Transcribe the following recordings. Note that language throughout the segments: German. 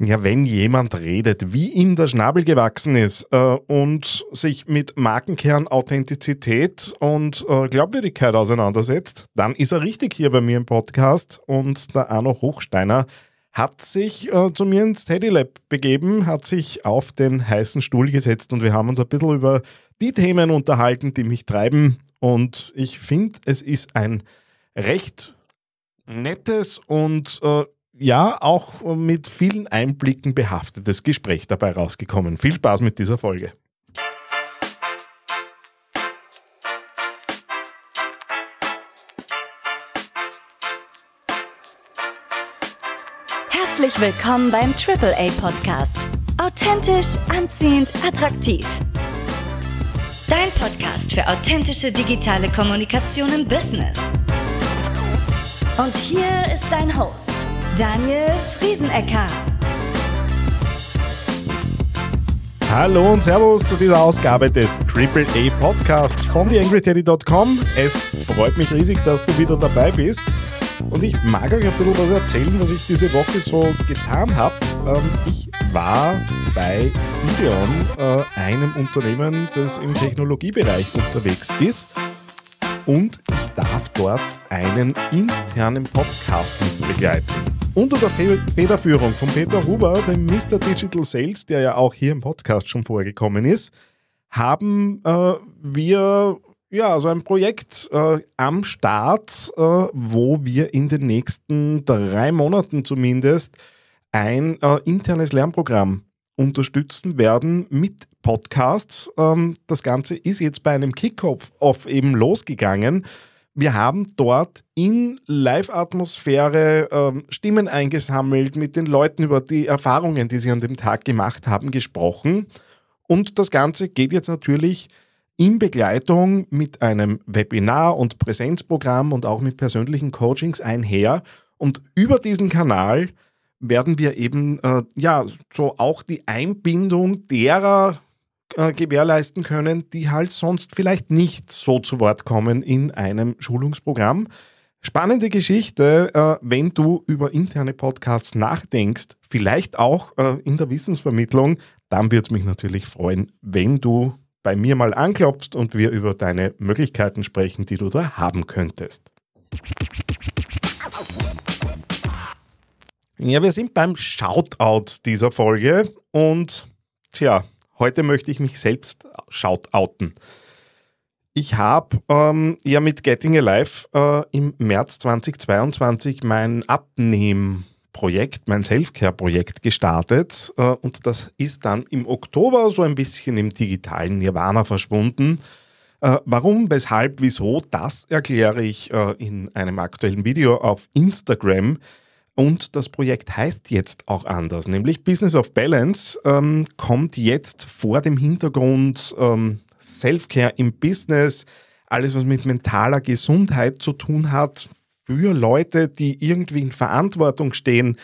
Ja, wenn jemand redet, wie ihm der Schnabel gewachsen ist äh, und sich mit Markenkern, Authentizität und äh, Glaubwürdigkeit auseinandersetzt, dann ist er richtig hier bei mir im Podcast. Und der Arno Hochsteiner hat sich äh, zu mir ins Teddy Lab begeben, hat sich auf den heißen Stuhl gesetzt und wir haben uns ein bisschen über die Themen unterhalten, die mich treiben. Und ich finde, es ist ein recht nettes und äh, ja, auch mit vielen Einblicken behaftetes Gespräch dabei rausgekommen. Viel Spaß mit dieser Folge. Herzlich willkommen beim AAA Podcast. Authentisch, anziehend, attraktiv. Dein Podcast für authentische digitale Kommunikation im Business. Und hier ist dein Host, Daniel Friesenecker. Hallo und Servus zu dieser Ausgabe des AAA Podcasts von TheAngryTeddy.com. Es freut mich riesig, dass du wieder dabei bist. Und ich mag euch ein bisschen was erzählen, was ich diese Woche so getan habe. Ähm, ich war bei Sideon, äh, einem Unternehmen, das im Technologiebereich unterwegs ist und ich darf dort einen internen Podcast mit begleiten. Unter der Federführung von Peter Huber, dem Mr. Digital Sales, der ja auch hier im Podcast schon vorgekommen ist, haben äh, wir ja, so ein Projekt äh, am Start, äh, wo wir in den nächsten drei Monaten zumindest ein äh, internes Lernprogramm unterstützen werden mit Podcasts. Ähm, das Ganze ist jetzt bei einem Kickoff eben losgegangen. Wir haben dort in Live-Atmosphäre ähm, Stimmen eingesammelt, mit den Leuten über die Erfahrungen, die sie an dem Tag gemacht haben, gesprochen. Und das Ganze geht jetzt natürlich in Begleitung mit einem Webinar und Präsenzprogramm und auch mit persönlichen Coachings einher. Und über diesen Kanal werden wir eben äh, ja so auch die Einbindung derer äh, gewährleisten können, die halt sonst vielleicht nicht so zu Wort kommen in einem Schulungsprogramm. Spannende Geschichte, äh, wenn du über interne Podcasts nachdenkst, vielleicht auch äh, in der Wissensvermittlung, dann würde es mich natürlich freuen, wenn du bei mir mal anklopfst und wir über deine Möglichkeiten sprechen, die du da haben könntest. Ja, wir sind beim Shoutout dieser Folge und tja, heute möchte ich mich selbst shoutouten. Ich habe ähm, ja mit Getting Alive äh, im März 2022 mein Abnehm-Projekt, mein Selfcare-Projekt gestartet äh, und das ist dann im Oktober so ein bisschen im digitalen Nirvana verschwunden. Äh, warum, weshalb, wieso, das erkläre ich äh, in einem aktuellen Video auf Instagram. Und das Projekt heißt jetzt auch anders, nämlich Business of Balance ähm, kommt jetzt vor dem Hintergrund ähm, Self-Care im Business, alles was mit mentaler Gesundheit zu tun hat, für Leute, die irgendwie in Verantwortung stehen.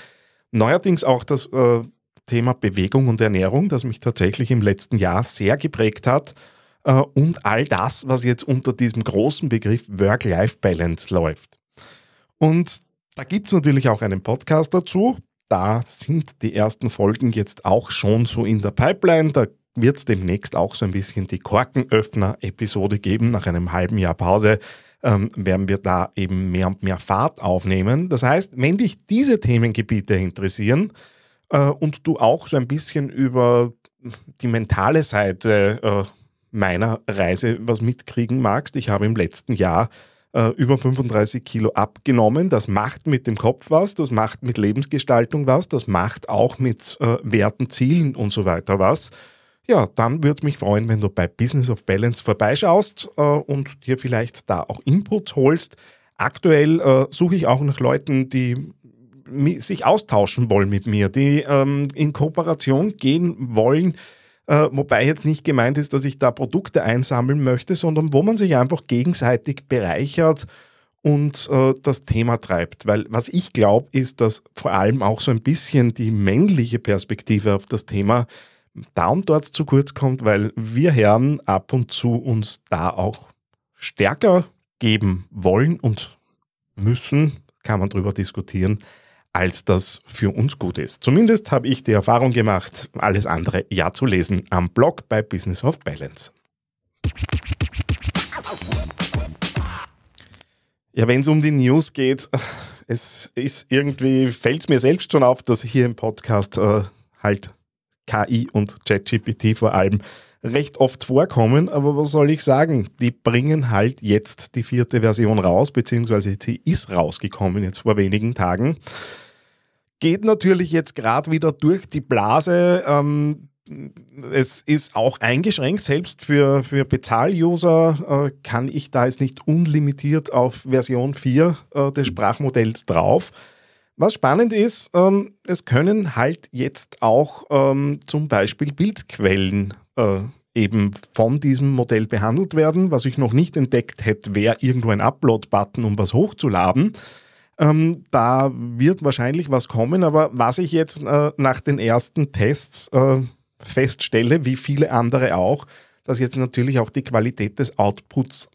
Neuerdings auch das äh, Thema Bewegung und Ernährung, das mich tatsächlich im letzten Jahr sehr geprägt hat. Äh, und all das, was jetzt unter diesem großen Begriff Work-Life-Balance läuft. Und da gibt es natürlich auch einen Podcast dazu. Da sind die ersten Folgen jetzt auch schon so in der Pipeline. Da wird es demnächst auch so ein bisschen die Korkenöffner-Episode geben. Nach einem halben Jahr Pause ähm, werden wir da eben mehr und mehr Fahrt aufnehmen. Das heißt, wenn dich diese Themengebiete interessieren äh, und du auch so ein bisschen über die mentale Seite äh, meiner Reise was mitkriegen magst, ich habe im letzten Jahr äh, über 35 Kilo abgenommen. Das macht mit dem Kopf was, das macht mit Lebensgestaltung was, das macht auch mit äh, Werten, Zielen und so weiter was. Ja, dann würde es mich freuen, wenn du bei Business of Balance vorbeischaust äh, und dir vielleicht da auch Inputs holst. Aktuell äh, suche ich auch nach Leuten, die sich austauschen wollen mit mir, die ähm, in Kooperation gehen wollen, äh, wobei jetzt nicht gemeint ist, dass ich da Produkte einsammeln möchte, sondern wo man sich einfach gegenseitig bereichert und äh, das Thema treibt. Weil was ich glaube, ist, dass vor allem auch so ein bisschen die männliche Perspektive auf das Thema da und dort zu kurz kommt, weil wir Herren ab und zu uns da auch stärker geben wollen und müssen, kann man darüber diskutieren, als das für uns gut ist. Zumindest habe ich die Erfahrung gemacht, alles andere ja zu lesen am Blog bei Business of Balance. Ja, wenn es um die News geht, es ist irgendwie, fällt es mir selbst schon auf, dass hier im Podcast äh, halt KI und ChatGPT vor allem recht oft vorkommen, aber was soll ich sagen? Die bringen halt jetzt die vierte Version raus, beziehungsweise die ist rausgekommen jetzt vor wenigen Tagen. Geht natürlich jetzt gerade wieder durch die Blase. Ähm, es ist auch eingeschränkt, selbst für, für Bezahl-User äh, kann ich da jetzt nicht unlimitiert auf Version 4 äh, des Sprachmodells drauf. Was spannend ist, ähm, es können halt jetzt auch ähm, zum Beispiel Bildquellen äh, eben von diesem Modell behandelt werden. Was ich noch nicht entdeckt hätte, wäre irgendwo ein Upload-Button, um was hochzuladen. Ähm, da wird wahrscheinlich was kommen, aber was ich jetzt äh, nach den ersten Tests äh, feststelle, wie viele andere auch, dass jetzt natürlich auch die Qualität des Outputs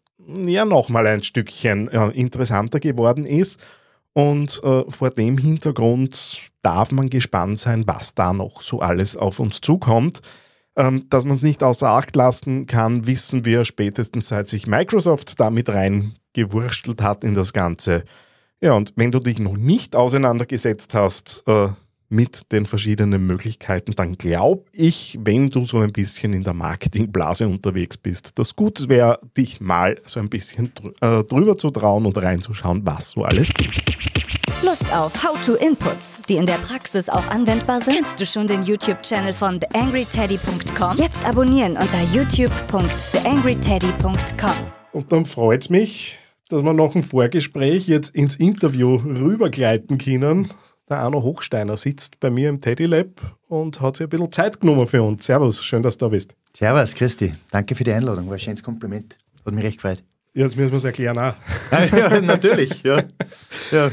ja nochmal ein Stückchen äh, interessanter geworden ist. Und äh, vor dem Hintergrund darf man gespannt sein, was da noch so alles auf uns zukommt. Ähm, dass man es nicht außer Acht lassen kann, wissen wir spätestens seit sich Microsoft damit reingewurschtelt hat in das Ganze. Ja, und wenn du dich noch nicht auseinandergesetzt hast, äh, mit den verschiedenen Möglichkeiten, dann glaube ich, wenn du so ein bisschen in der Marketingblase unterwegs bist, das gut wäre, dich mal so ein bisschen äh, drüber zu trauen und reinzuschauen, was so alles geht. Lust auf How-to-Inputs, die in der Praxis auch anwendbar sind? Kennst du schon den YouTube-Channel von theangryteddy.com? Jetzt abonnieren unter youtube.theangryteddy.com. Und dann freut es mich, dass wir nach dem Vorgespräch jetzt ins Interview rübergleiten können der Arno Hochsteiner sitzt bei mir im Teddy Lab und hat sich ein bisschen Zeit genommen für uns. Servus, schön, dass du da bist. Servus, Christi. Danke für die Einladung. War ein schönes Kompliment. Hat mich recht gefreut. Jetzt müssen wir es erklären auch. ja, natürlich, ja. ja.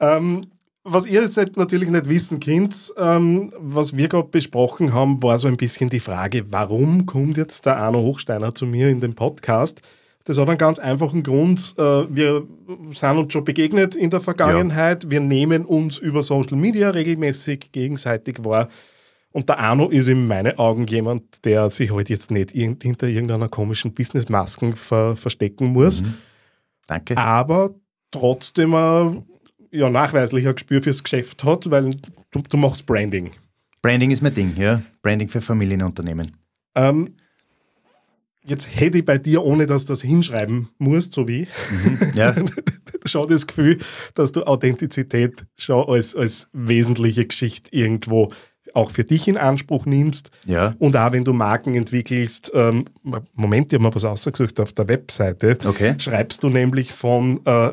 Ähm, was ihr jetzt natürlich nicht wissen könnt, ähm, was wir gerade besprochen haben, war so ein bisschen die Frage, warum kommt jetzt der Arno Hochsteiner zu mir in den Podcast? Das hat einen ganz einfachen Grund. Äh, wir sind uns schon begegnet in der Vergangenheit. Ja. Wir nehmen uns über Social Media regelmäßig gegenseitig wahr. Und der Arno ist in meinen Augen jemand, der sich halt jetzt nicht hinter irgendeiner komischen Businessmasken ver verstecken muss. Mhm. Danke. Aber trotzdem ein ja, nachweislich ein Gespür fürs Geschäft hat, weil du, du machst Branding. Branding ist mein Ding, ja. Branding für Familienunternehmen. Ähm, Jetzt hätte ich bei dir, ohne dass du das hinschreiben musst, so wie, mhm, ja. schon das Gefühl, dass du Authentizität schon als, als wesentliche Geschichte irgendwo auch für dich in Anspruch nimmst. Ja. Und auch wenn du Marken entwickelst, ähm, Moment, ich habe mal was ausgesucht auf der Webseite, okay. schreibst du nämlich von äh,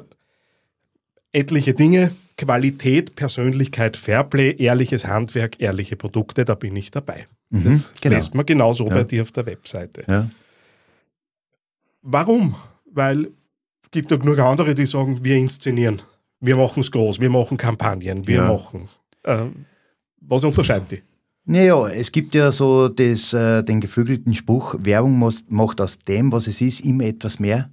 etliche Dinge, Qualität, Persönlichkeit, Fairplay, ehrliches Handwerk, ehrliche Produkte, da bin ich dabei. Mhm, das genau. lässt man genauso ja. bei dir auf der Webseite. Ja. Warum? Weil es gibt ja genug andere, die sagen, wir inszenieren, wir machen es groß, wir machen Kampagnen, wir ja. machen. Äh, was unterscheidet die? Naja, es gibt ja so das, äh, den geflügelten Spruch, Werbung macht aus dem, was es ist, immer etwas mehr.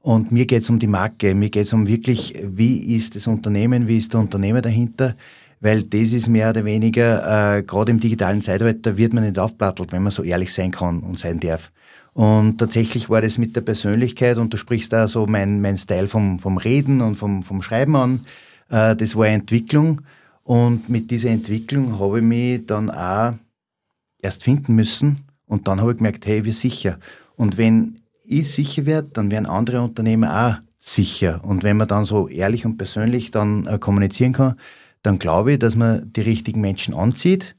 Und mir geht es um die Marke, mir geht es um wirklich, wie ist das Unternehmen, wie ist der Unternehmer dahinter, weil das ist mehr oder weniger, äh, gerade im digitalen Zeitalter wird man nicht aufplattelt, wenn man so ehrlich sein kann und sein darf. Und tatsächlich war das mit der Persönlichkeit, und du sprichst da so mein, mein Style vom, vom Reden und vom, vom Schreiben an, äh, das war eine Entwicklung. Und mit dieser Entwicklung habe ich mich dann auch erst finden müssen. Und dann habe ich gemerkt, hey, wir sicher. Und wenn ich sicher werde, dann werden andere Unternehmer auch sicher. Und wenn man dann so ehrlich und persönlich dann äh, kommunizieren kann, dann glaube ich, dass man die richtigen Menschen anzieht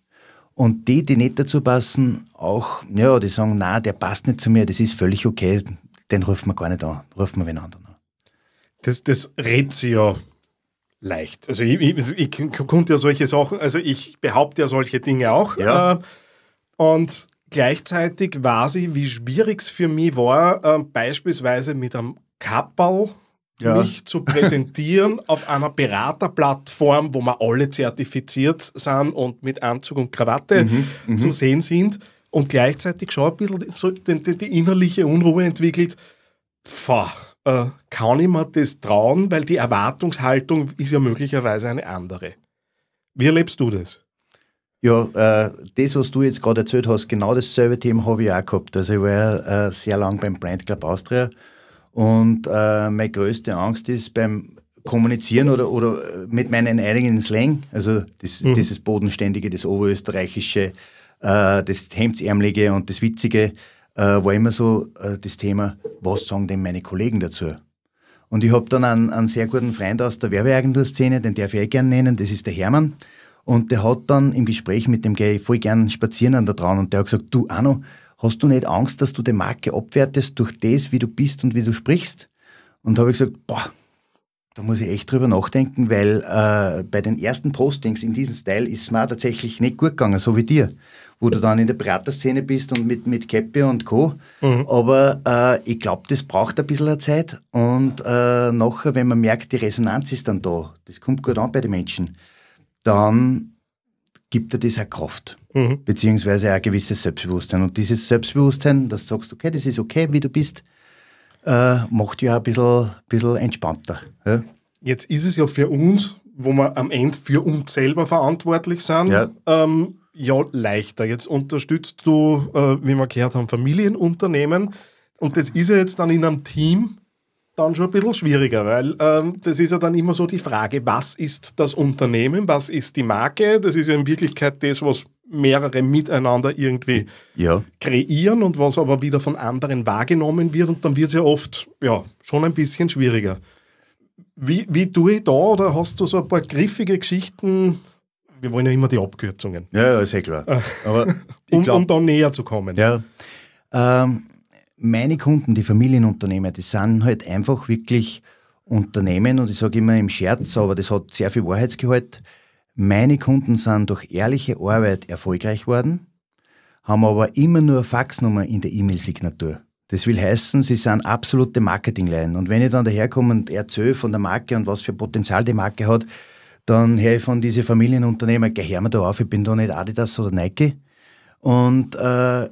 und die, die nicht dazu passen, auch, ja, die sagen, na, der passt nicht zu mir, das ist völlig okay, den rufen wir gar nicht an, rufen wir wen anderen an. Das, das redet sie ja leicht. Also ich, ich, ich konnte ja solche Sachen, also ich behaupte ja solche Dinge auch. Ja. Äh, und gleichzeitig weiß ich, wie schwierig es für mich war, äh, beispielsweise mit einem Kappel ja. mich zu präsentieren auf einer Beraterplattform, wo wir alle zertifiziert sind und mit Anzug und Krawatte mhm, mhm. zu sehen sind und gleichzeitig schon ein bisschen so die, die, die innerliche Unruhe entwickelt. Pfah, äh, kann ich mir das trauen, weil die Erwartungshaltung ist ja möglicherweise eine andere. Wie erlebst du das? Ja, äh, das, was du jetzt gerade erzählt hast, genau dasselbe Thema habe ich auch gehabt. Also ich war ja äh, sehr lang beim Brand Club Austria und äh, meine größte Angst ist beim Kommunizieren oder, oder mit meinen eigenen Slang, also das, mhm. dieses Bodenständige, das Oberösterreichische, äh, das Hemdsärmelige und das Witzige, äh, war immer so äh, das Thema, was sagen denn meine Kollegen dazu? Und ich habe dann einen, einen sehr guten Freund aus der Werbeagenturszene, den darf ich eh gerne nennen, das ist der Hermann. Und der hat dann im Gespräch mit dem ich voll gern spazieren an der Traun und der hat gesagt, du Arno, hast du nicht Angst, dass du die Marke abwertest durch das, wie du bist und wie du sprichst? Und da habe ich gesagt, boah, da muss ich echt drüber nachdenken, weil äh, bei den ersten Postings in diesem Style ist es mir tatsächlich nicht gut gegangen, so wie dir, wo du dann in der Beraterszene bist und mit, mit Käppi und Co. Mhm. Aber äh, ich glaube, das braucht ein bisschen Zeit und äh, nachher, wenn man merkt, die Resonanz ist dann da, das kommt gut an bei den Menschen, dann gibt dir das auch Kraft, mhm. beziehungsweise auch ein gewisses Selbstbewusstsein. Und dieses Selbstbewusstsein, dass du sagst, okay, das ist okay, wie du bist, äh, macht ja ein bisschen, bisschen entspannter. Ja? Jetzt ist es ja für uns, wo wir am Ende für uns selber verantwortlich sind, ja, ähm, ja leichter. Jetzt unterstützt du, äh, wie wir gehört haben, Familienunternehmen. Und das ist ja jetzt dann in einem Team dann schon ein bisschen schwieriger, weil ähm, das ist ja dann immer so die Frage, was ist das Unternehmen, was ist die Marke? Das ist ja in Wirklichkeit das, was mehrere miteinander irgendwie ja. kreieren und was aber wieder von anderen wahrgenommen wird und dann wird es ja oft ja, schon ein bisschen schwieriger. Wie, wie tue ich da oder hast du so ein paar griffige Geschichten? Wir wollen ja immer die Abkürzungen. Ja, ja ist ja klar. Aber um, glaub, um da näher zu kommen. Ja. Ähm, meine Kunden, die Familienunternehmer, die sind halt einfach wirklich Unternehmen und ich sage immer im Scherz, aber das hat sehr viel Wahrheitsgehalt meine Kunden sind durch ehrliche Arbeit erfolgreich worden, haben aber immer nur eine Faxnummer in der E-Mail-Signatur. Das will heißen, sie sind absolute Marketingleien. Und wenn ich dann daherkomme und erzähle von der Marke und was für Potenzial die Marke hat, dann höre ich von diesen Familienunternehmer, geh her mir da auf, ich bin da nicht Adidas oder Nike. Und äh,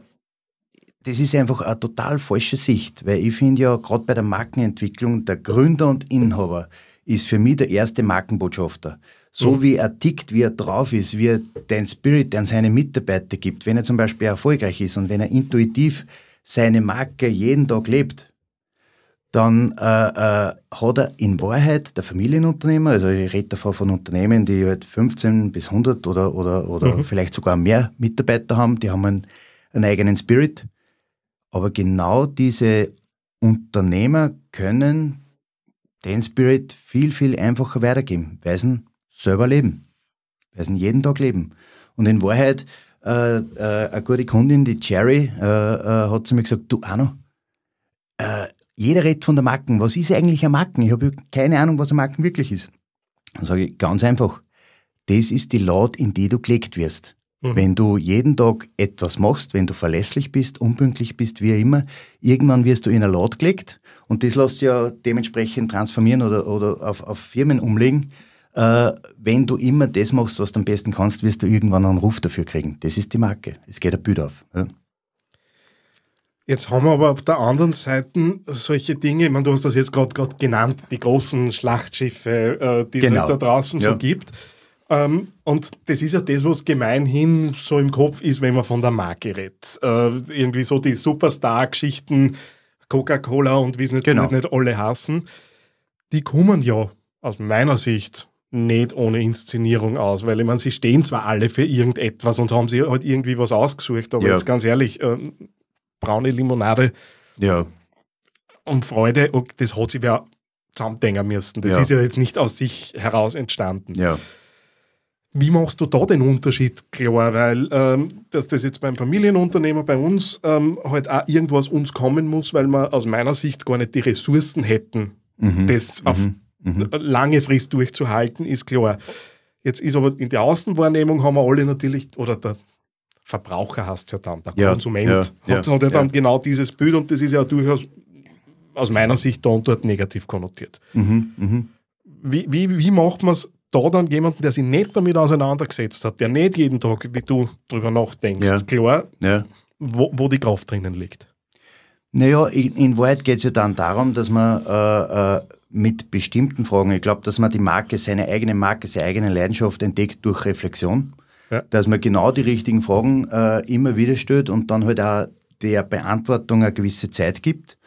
das ist einfach eine total falsche Sicht, weil ich finde ja, gerade bei der Markenentwicklung, der Gründer und Inhaber ist für mich der erste Markenbotschafter. So mhm. wie er tickt, wie er drauf ist, wie er den Spirit an seine Mitarbeiter gibt, wenn er zum Beispiel erfolgreich ist und wenn er intuitiv seine Marke jeden Tag lebt, dann äh, äh, hat er in Wahrheit der Familienunternehmer, also ich rede davon von Unternehmen, die halt 15 bis 100 oder, oder, oder mhm. vielleicht sogar mehr Mitarbeiter haben, die haben einen, einen eigenen Spirit. Aber genau diese Unternehmer können den Spirit viel, viel einfacher weitergeben, weil sie selber leben. Weil sie jeden Tag leben. Und in Wahrheit, äh, äh, eine gute Kundin, die Cherry, äh, äh, hat zu mir gesagt, du Arno, äh, jeder redet von der Marken. Was ist eigentlich eine Marken? Ich habe keine Ahnung, was eine Marken wirklich ist. Dann sage ich ganz einfach, das ist die Laut, in die du gelegt wirst. Mhm. Wenn du jeden Tag etwas machst, wenn du verlässlich bist, unpünktlich bist, wie immer, irgendwann wirst du in eine Laut gelegt und das lässt sich ja dementsprechend transformieren oder, oder auf, auf Firmen umlegen. Äh, wenn du immer das machst, was du am besten kannst, wirst du irgendwann einen Ruf dafür kriegen. Das ist die Marke. Es geht ein Bild auf. Ja. Jetzt haben wir aber auf der anderen Seite solche Dinge, ich meine, du hast das jetzt gerade genannt, die großen Schlachtschiffe, äh, die genau. es da draußen ja. so gibt. Ähm, und das ist ja das, was gemeinhin so im Kopf ist, wenn man von der Marke redet. Äh, irgendwie so die Superstar-Geschichten, Coca-Cola und wie es nicht, genau. nicht alle hassen, die kommen ja aus meiner Sicht nicht ohne Inszenierung aus, weil ich meine, sie stehen zwar alle für irgendetwas und haben sich halt irgendwie was ausgesucht, aber ja. jetzt ganz ehrlich, äh, braune Limonade ja. und Freude, das hat sich ja zusammendenken müssen. Das ja. ist ja jetzt nicht aus sich heraus entstanden. Ja. Wie machst du da den Unterschied klar? Weil ähm, dass das jetzt beim Familienunternehmer bei uns ähm, halt auch irgendwas uns kommen muss, weil wir aus meiner Sicht gar nicht die Ressourcen hätten, mhm. das auf mhm. mhm. lange Frist durchzuhalten, ist klar. Jetzt ist aber in der Außenwahrnehmung haben wir alle natürlich, oder der Verbraucher hast ja dann, der ja, Konsument ja, hat, ja, hat ja dann genau dieses Bild und das ist ja durchaus aus meiner Sicht da und dort negativ konnotiert. Mhm, mh. wie, wie, wie macht man es da dann jemanden, der sich nicht damit auseinandergesetzt hat, der nicht jeden Tag, wie du, drüber nachdenkst, ja. klar, ja. Wo, wo die Kraft drinnen liegt. Naja, in, in Wahrheit geht es ja dann darum, dass man äh, äh, mit bestimmten Fragen. Ich glaube, dass man die Marke, seine eigene Marke, seine eigene Leidenschaft entdeckt durch Reflexion. Ja. Dass man genau die richtigen Fragen äh, immer wieder stellt und dann halt auch der Beantwortung eine gewisse Zeit gibt.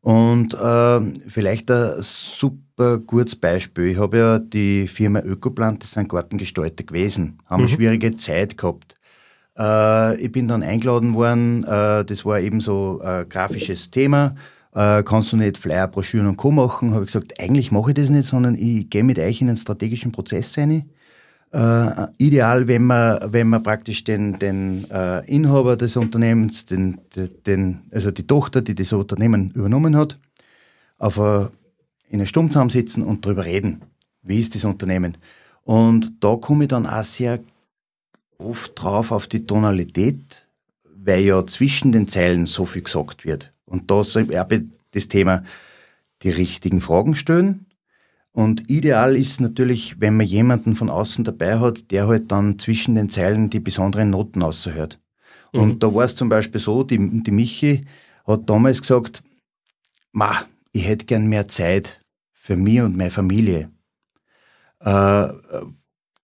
Und äh, vielleicht ein super gutes Beispiel. Ich habe ja die Firma Ökoplant, das sind Gartengestalter gewesen, haben mhm. eine schwierige Zeit gehabt. Äh, ich bin dann eingeladen worden, äh, das war eben so ein grafisches Thema. Äh, kannst du nicht Flyer, Broschüren und Co. machen? Habe ich gesagt, eigentlich mache ich das nicht, sondern ich gehe mit euch in einen strategischen Prozess rein. Äh, ideal, wenn man, wenn man praktisch den, den äh, Inhaber des Unternehmens, den, den, also die Tochter, die das Unternehmen übernommen hat, auf a, in einer Stunde zusammensitzen und darüber reden. Wie ist das Unternehmen? Und da komme ich dann auch sehr oft drauf auf die Tonalität, weil ja zwischen den Zeilen so viel gesagt wird. Und da ist das Thema die richtigen Fragen stellen, und ideal ist natürlich, wenn man jemanden von außen dabei hat, der halt dann zwischen den Zeilen die besonderen Noten aushört. Mhm. Und da war es zum Beispiel so, die, die Michi hat damals gesagt, ma, ich hätte gern mehr Zeit für mich und meine Familie. Äh,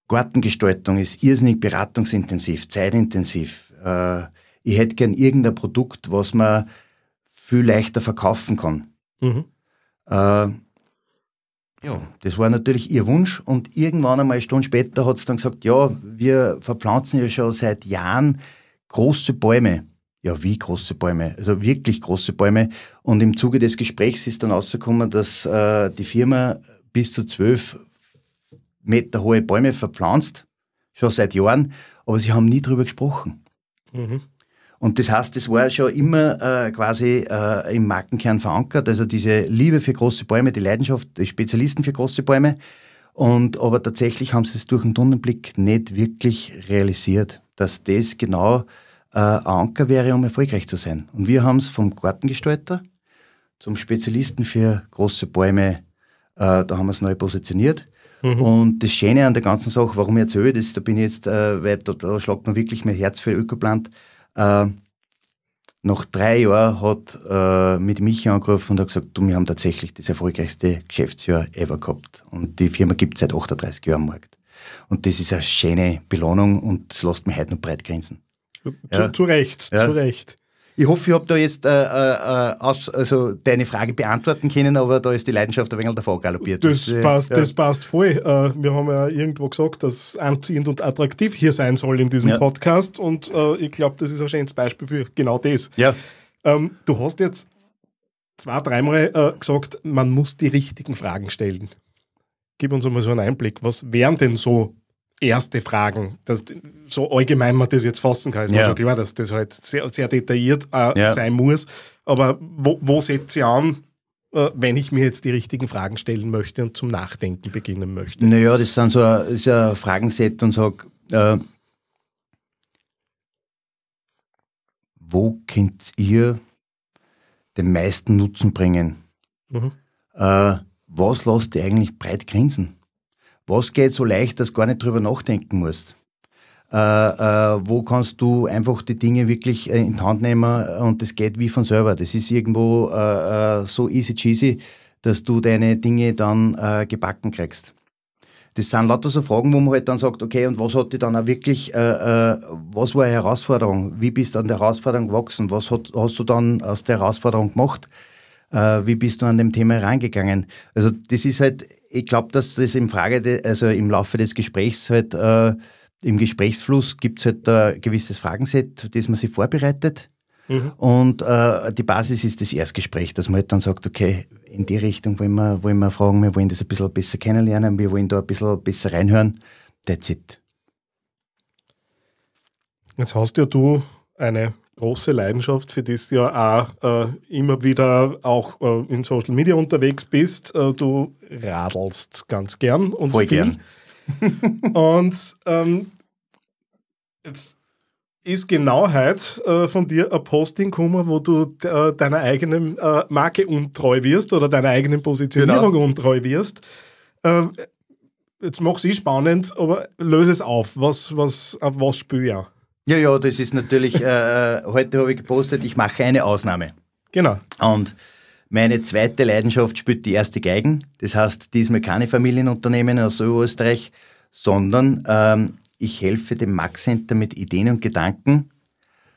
Gartengestaltung ist irrsinnig beratungsintensiv, zeitintensiv. Äh, ich hätte gern irgendein Produkt, was man viel leichter verkaufen kann. Mhm. Äh, ja, das war natürlich ihr Wunsch und irgendwann einmal eine Stunde später hat es dann gesagt, ja, wir verpflanzen ja schon seit Jahren große Bäume. Ja, wie große Bäume? Also wirklich große Bäume. Und im Zuge des Gesprächs ist dann rausgekommen, dass äh, die Firma bis zu zwölf Meter hohe Bäume verpflanzt, schon seit Jahren, aber sie haben nie drüber gesprochen. Mhm. Und das heißt, das war schon immer äh, quasi äh, im Markenkern verankert, also diese Liebe für große Bäume, die Leidenschaft, die Spezialisten für große Bäume. Und aber tatsächlich haben sie es durch den Tunnelblick nicht wirklich realisiert, dass das genau äh, ein Anker wäre, um erfolgreich zu sein. Und wir haben es vom Gartengestalter zum Spezialisten für große Bäume, äh, da haben wir es neu positioniert. Mhm. Und das Schöne an der ganzen Sache, warum ich erzähle das, da bin ich jetzt, äh, weil da, da schlagt man wirklich mein Herz für Ökoplant, äh, nach drei Jahren hat äh, mit mich angerufen und hat gesagt, du, wir haben tatsächlich das erfolgreichste Geschäftsjahr ever gehabt. Und die Firma gibt es seit 38 Jahren am Markt. Und das ist eine schöne Belohnung und das lässt mich heute noch breit grinsen. Zu, ja. zu Recht, ja. zu Recht. Ich hoffe, ich habe da jetzt äh, äh, aus, also deine Frage beantworten können, aber da ist die Leidenschaft ein wenig davor galoppiert. Das, das, passt, ja. das passt voll. Äh, wir haben ja irgendwo gesagt, dass anziehend und attraktiv hier sein soll in diesem ja. Podcast und äh, ich glaube, das ist ein schönes Beispiel für genau das. Ja. Ähm, du hast jetzt zwei, dreimal äh, gesagt, man muss die richtigen Fragen stellen. Gib uns einmal so einen Einblick. Was wären denn so erste Fragen. Das, so allgemein man das jetzt fassen kann, ist ja. mir schon klar, dass das halt sehr, sehr detailliert äh, ja. sein muss. Aber wo, wo setzt sie an, äh, wenn ich mir jetzt die richtigen Fragen stellen möchte und zum Nachdenken beginnen möchte? Naja, das sind so ein, ist ein Fragenset und sag, äh, wo könnt ihr den meisten Nutzen bringen? Mhm. Äh, was lasst ihr eigentlich breit grinsen? Was geht so leicht, dass du gar nicht drüber nachdenken musst? Äh, äh, wo kannst du einfach die Dinge wirklich äh, in die Hand nehmen und das geht wie von selber. Das ist irgendwo äh, äh so easy cheesy, dass du deine Dinge dann äh, gebacken kriegst. Das sind lauter so Fragen, wo man halt dann sagt, okay, und was hat dich dann auch wirklich, was war eine Herausforderung? Wie bist du an der Herausforderung gewachsen? Was hat, hast du dann aus der Herausforderung gemacht? Äh, wie bist du an dem Thema herangegangen? Also das ist halt, ich glaube, dass das im Frage, also im Laufe des Gesprächs halt, äh, im Gesprächsfluss gibt es halt ein gewisses Fragenset, das man sich vorbereitet. Mhm. Und äh, die Basis ist das Erstgespräch, dass man halt dann sagt, okay, in die Richtung wollen wir, wollen wir fragen, wir wollen das ein bisschen besser kennenlernen, wir wollen da ein bisschen besser reinhören. That's it. Jetzt hast ja du eine große Leidenschaft, für die du ja auch äh, immer wieder auch äh, in Social Media unterwegs bist. Äh, du radelst ganz gern und Voll viel. Gern. und ähm, jetzt ist Genauheit äh, von dir ein Posting gekommen, wo du äh, deiner eigenen äh, Marke untreu wirst oder deiner eigenen Positionierung genau. untreu wirst. Ähm, jetzt mach ich spannend, aber löse es auf. Was, was, auf was spüre ich? Ja, ja, das ist natürlich, äh, äh, heute habe ich gepostet, ich mache eine Ausnahme. Genau. Und Meine zweite Leidenschaft spielt die erste Geigen. Das heißt, diesmal keine Familienunternehmen aus Österreich, sondern ähm, ich helfe dem Max Center mit Ideen und Gedanken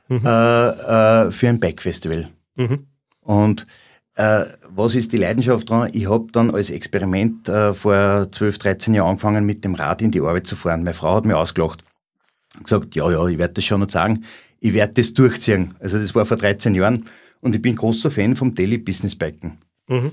mhm. äh, äh, für ein Bike-Festival. Mhm. Und äh, was ist die Leidenschaft dran? Ich habe dann als Experiment äh, vor 12, 13 Jahren angefangen, mit dem Rad in die Arbeit zu fahren. Meine Frau hat mir ausgelacht. Gesagt, ja, ja, ich werde das schon noch sagen. Ich werde das durchziehen. Also das war vor 13 Jahren. Und ich bin großer Fan vom Daily Business Biken. Mhm.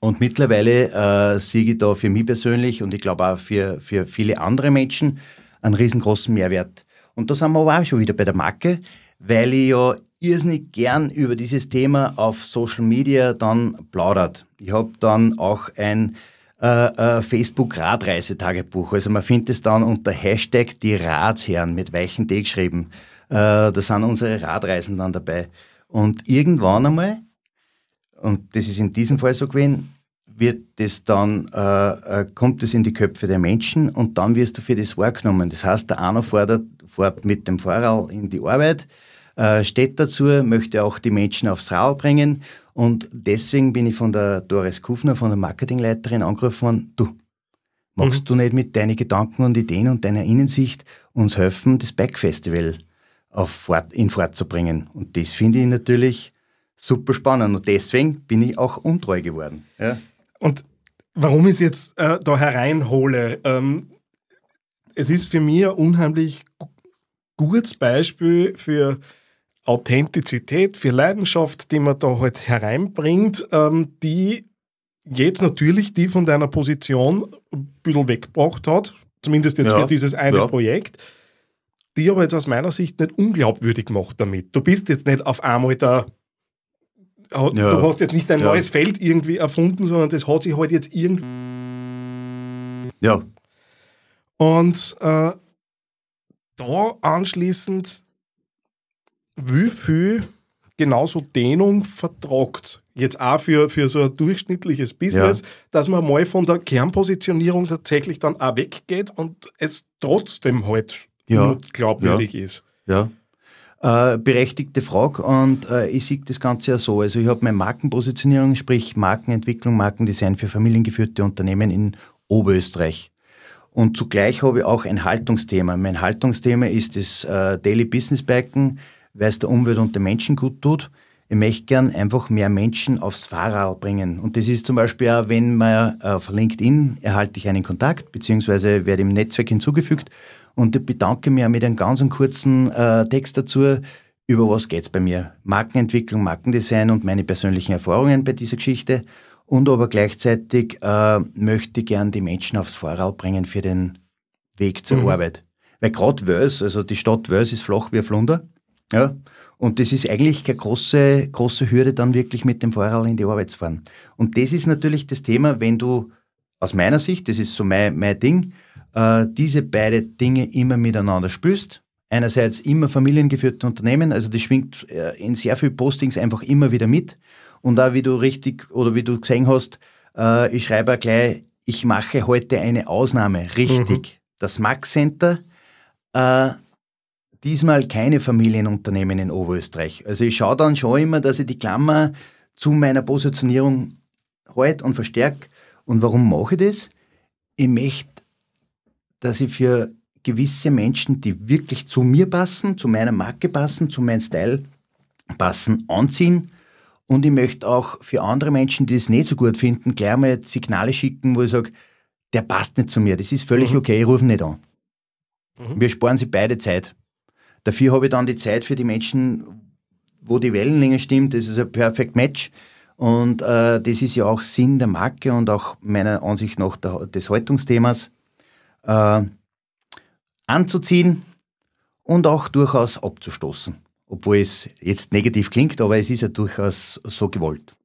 Und mittlerweile äh, sehe ich da für mich persönlich und ich glaube auch für, für viele andere Menschen einen riesengroßen Mehrwert. Und da sind wir aber auch schon wieder bei der Marke, weil ich ja irrsinnig gern über dieses Thema auf Social Media dann plaudert. Ich habe dann auch ein äh, äh, Facebook-Radreisetagebuch. Also man findet es dann unter Hashtag die Ratsherren mit weichen D geschrieben. Äh, da sind unsere Radreisen dann dabei. Und irgendwann einmal, und das ist in diesem Fall so gewesen, wird das dann, äh, äh, kommt es in die Köpfe der Menschen und dann wirst du für das wahrgenommen. Das heißt, der einer fährt, fährt mit dem Fahrrad in die Arbeit, äh, steht dazu, möchte auch die Menschen aufs Rad bringen. Und deswegen bin ich von der Doris Kufner, von der Marketingleiterin, angerufen worden, du, magst mhm. du nicht mit deinen Gedanken und Ideen und deiner Innensicht uns helfen, das Backfestival Fahrt, in Fahrt zu bringen? Und das finde ich natürlich super spannend. Und deswegen bin ich auch untreu geworden. Ja. Und warum ich es jetzt äh, da hereinhole, ähm, es ist für mich ein unheimlich gutes Beispiel für Authentizität, für Leidenschaft, die man da halt hereinbringt, ähm, die jetzt natürlich die von deiner Position ein bisschen weggebracht hat, zumindest jetzt ja. für dieses eine ja. Projekt, die aber jetzt aus meiner Sicht nicht unglaubwürdig macht damit. Du bist jetzt nicht auf einmal da, ja. du hast jetzt nicht ein neues Feld irgendwie erfunden, sondern das hat sich halt jetzt irgendwie. Ja. Und äh, da anschließend wie viel genauso Dehnung vertragt. Jetzt auch für, für so ein durchschnittliches Business, ja. dass man mal von der Kernpositionierung tatsächlich dann auch weggeht und es trotzdem halt ja. glaubwürdig ja. ist. Ja. Äh, berechtigte Frage und äh, ich sehe das Ganze ja so. Also ich habe meine Markenpositionierung, sprich Markenentwicklung, Markendesign für familiengeführte Unternehmen in Oberösterreich. Und zugleich habe ich auch ein Haltungsthema. Mein Haltungsthema ist das äh, Daily Business Biken weil es der Umwelt und den Menschen gut tut. Ich möchte gern einfach mehr Menschen aufs Fahrrad bringen. Und das ist zum Beispiel auch, wenn man auf LinkedIn erhalte ich einen Kontakt, beziehungsweise werde im Netzwerk hinzugefügt und bedanke mich mit einem ganz kurzen äh, Text dazu, über was geht es bei mir. Markenentwicklung, Markendesign und meine persönlichen Erfahrungen bei dieser Geschichte. Und aber gleichzeitig äh, möchte ich gern die Menschen aufs Fahrrad bringen für den Weg zur mhm. Arbeit. Weil gerade Wels, also die Stadt Wels ist flach wie ein Flunder. Ja, und das ist eigentlich keine große, große Hürde, dann wirklich mit dem Fahrrad in die Arbeit zu fahren. Und das ist natürlich das Thema, wenn du aus meiner Sicht, das ist so mein, mein Ding, äh, diese beiden Dinge immer miteinander spürst. Einerseits immer familiengeführte Unternehmen, also das schwingt äh, in sehr vielen Postings einfach immer wieder mit. Und auch wie du richtig oder wie du gesehen hast, äh, ich schreibe auch gleich, ich mache heute eine Ausnahme, richtig. Mhm. Das Max Center äh, diesmal keine Familienunternehmen in Oberösterreich. Also ich schaue dann schon immer, dass ich die Klammer zu meiner Positionierung halt und verstärke. Und warum mache ich das? Ich möchte, dass ich für gewisse Menschen, die wirklich zu mir passen, zu meiner Marke passen, zu meinem Style passen, anziehen. Und ich möchte auch für andere Menschen, die es nicht so gut finden, gleich mal Signale schicken, wo ich sage, der passt nicht zu mir. Das ist völlig mhm. okay, ich rufe nicht an. Mhm. Wir sparen sie beide Zeit. Dafür habe ich dann die Zeit für die Menschen, wo die Wellenlänge stimmt. Das ist ein Perfect Match. Und äh, das ist ja auch Sinn der Marke und auch meiner Ansicht nach der, des Haltungsthemas. Äh, anzuziehen und auch durchaus abzustoßen. Obwohl es jetzt negativ klingt, aber es ist ja durchaus so gewollt.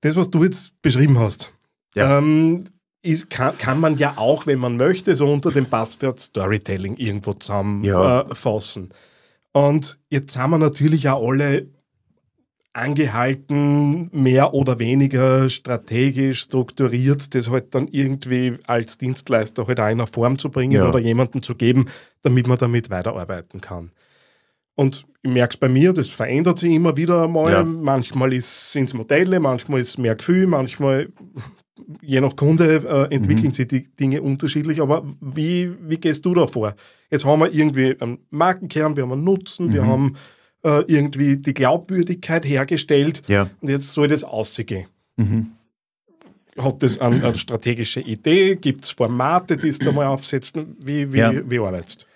Das, was du jetzt beschrieben hast, ja. ähm, ist, kann, kann, man ja auch, wenn man möchte, so unter dem Passwort Storytelling irgendwo zusammenfassen. Ja. Äh, und jetzt haben wir natürlich auch alle angehalten, mehr oder weniger strategisch strukturiert, das halt dann irgendwie als Dienstleister halt auch in eine Form zu bringen ja. oder jemanden zu geben, damit man damit weiterarbeiten kann. Und ich merke es bei mir, das verändert sich immer wieder einmal. Ja. Manchmal sind es Modelle, manchmal ist es mehr Gefühl, manchmal, je nach Kunde, äh, entwickeln mhm. sich die Dinge unterschiedlich. Aber wie, wie gehst du da vor? Jetzt haben wir irgendwie einen Markenkern, wir haben einen Nutzen, mhm. wir haben äh, irgendwie die Glaubwürdigkeit hergestellt ja. und jetzt soll das aussehen. Mhm. Hat das eine, eine strategische Idee? Gibt es Formate, die es da mal aufsetzen? Wie, wie, ja. wie arbeitest du?